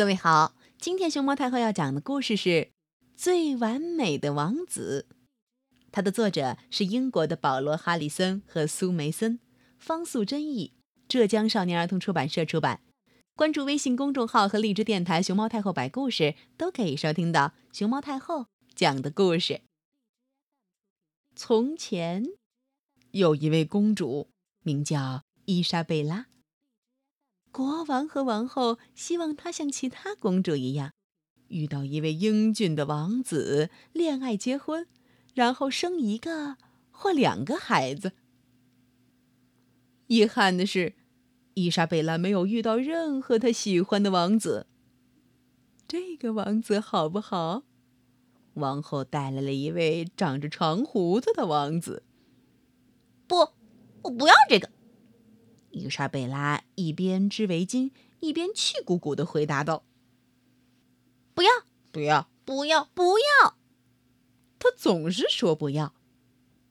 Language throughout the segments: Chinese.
各位好，今天熊猫太后要讲的故事是《最完美的王子》，它的作者是英国的保罗·哈里森和苏梅森，方素珍译，浙江少年儿童出版社出版。关注微信公众号和荔枝电台“熊猫太后摆故事”，都可以收听到熊猫太后讲的故事。从前，有一位公主，名叫伊莎贝拉。国王和王后希望她像其他公主一样，遇到一位英俊的王子，恋爱结婚，然后生一个或两个孩子。遗憾的是，伊莎贝拉没有遇到任何她喜欢的王子。这个王子好不好？王后带来了一位长着长胡子的王子。不，我不要这个。伊莎贝拉一边织围巾，一边气鼓鼓的回答道：“不要，不要，不要，不要！”他总是说不要，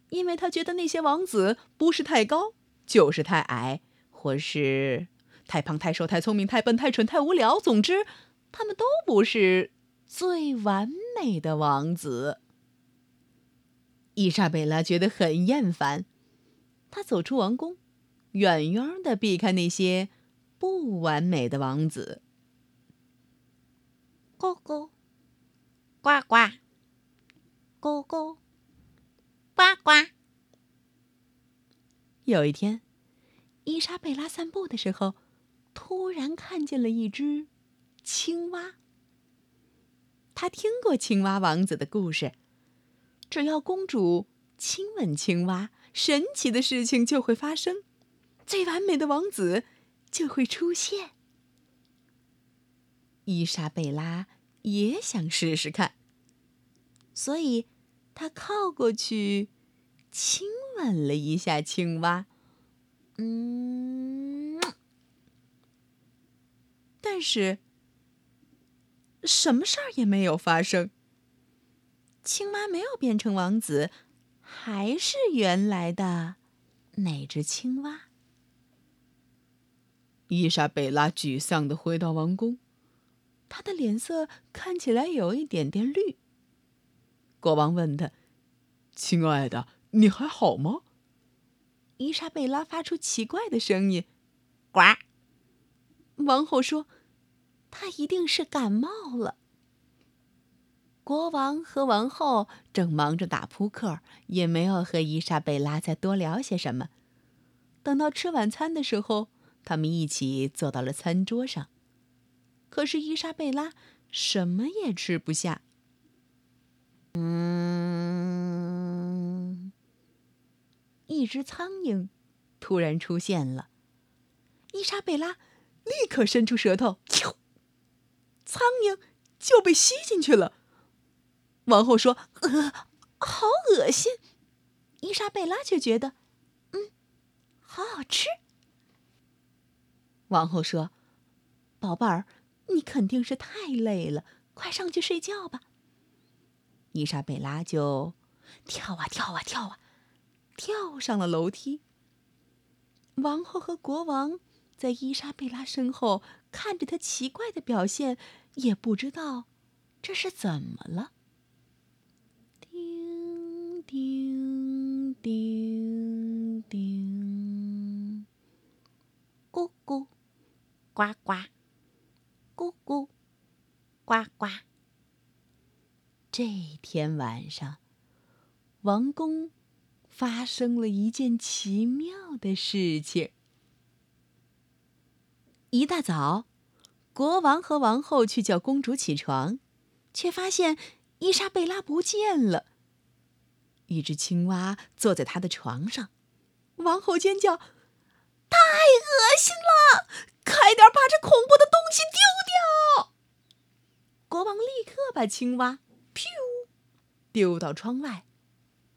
因为他觉得那些王子不是太高，就是太矮，或是太胖、太瘦、太聪明、太笨、太蠢、太无聊。总之，他们都不是最完美的王子。伊莎贝拉觉得很厌烦，她走出王宫。远远的避开那些不完美的王子。咕咕，呱呱，咕咕，呱呱。有一天，伊莎贝拉散步的时候，突然看见了一只青蛙。她听过青蛙王子的故事，只要公主亲吻青蛙，神奇的事情就会发生。最完美的王子就会出现。伊莎贝拉也想试试看，所以她靠过去亲吻了一下青蛙。嗯，但是什么事儿也没有发生。青蛙没有变成王子，还是原来的那只青蛙。伊莎贝拉沮丧的回到王宫，她的脸色看起来有一点点绿。国王问她：“亲爱的，你还好吗？”伊莎贝拉发出奇怪的声音：“呱。”王后说：“她一定是感冒了。”国王和王后正忙着打扑克，也没有和伊莎贝拉再多聊些什么。等到吃晚餐的时候。他们一起坐到了餐桌上，可是伊莎贝拉什么也吃不下。嗯，一只苍蝇突然出现了，伊莎贝拉立刻伸出舌头，啾，苍蝇就被吸进去了。王后说：“呃，好恶心。”伊莎贝拉却觉得，嗯，好好吃。王后说：“宝贝儿，你肯定是太累了，快上去睡觉吧。”伊莎贝拉就跳啊跳啊跳啊，跳上了楼梯。王后和国王在伊莎贝拉身后看着她奇怪的表现，也不知道这是怎么了。叮叮叮叮，咕咕。呱呱，咕咕，呱呱。这天晚上，王宫发生了一件奇妙的事情。一大早，国王和王后去叫公主起床，却发现伊莎贝拉不见了。一只青蛙坐在她的床上，王后尖叫：“太恶心了！”快点把这恐怖的东西丢掉！国王立刻把青蛙“噗”丢到窗外，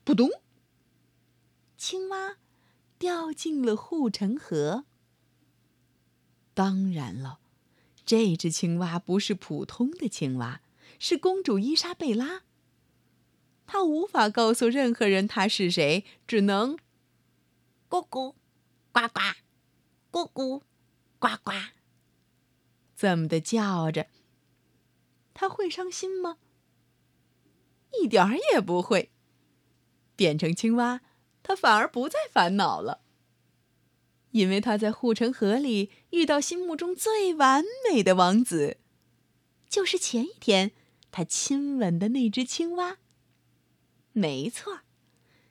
扑通，青蛙掉进了护城河。当然了，这只青蛙不是普通的青蛙，是公主伊莎贝拉。她无法告诉任何人她是谁，只能“咕咕，呱呱，咕咕。”呱呱，这么的叫着，他会伤心吗？一点儿也不会。变成青蛙，他反而不再烦恼了，因为他在护城河里遇到心目中最完美的王子，就是前一天他亲吻的那只青蛙。没错，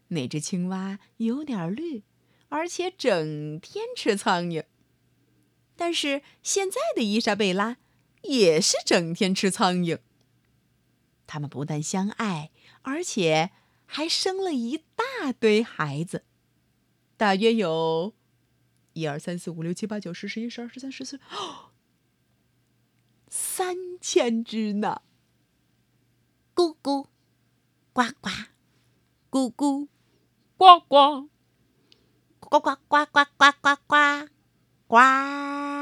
那只青蛙有点绿，而且整天吃苍蝇。但是现在的伊莎贝拉也是整天吃苍蝇。他们不但相爱，而且还生了一大堆孩子，大约有，一二三四五六七八九十十一十二十三十四，三千只呢。咕咕，呱呱，咕咕，呱呱，呱呱呱呱呱呱呱，呱。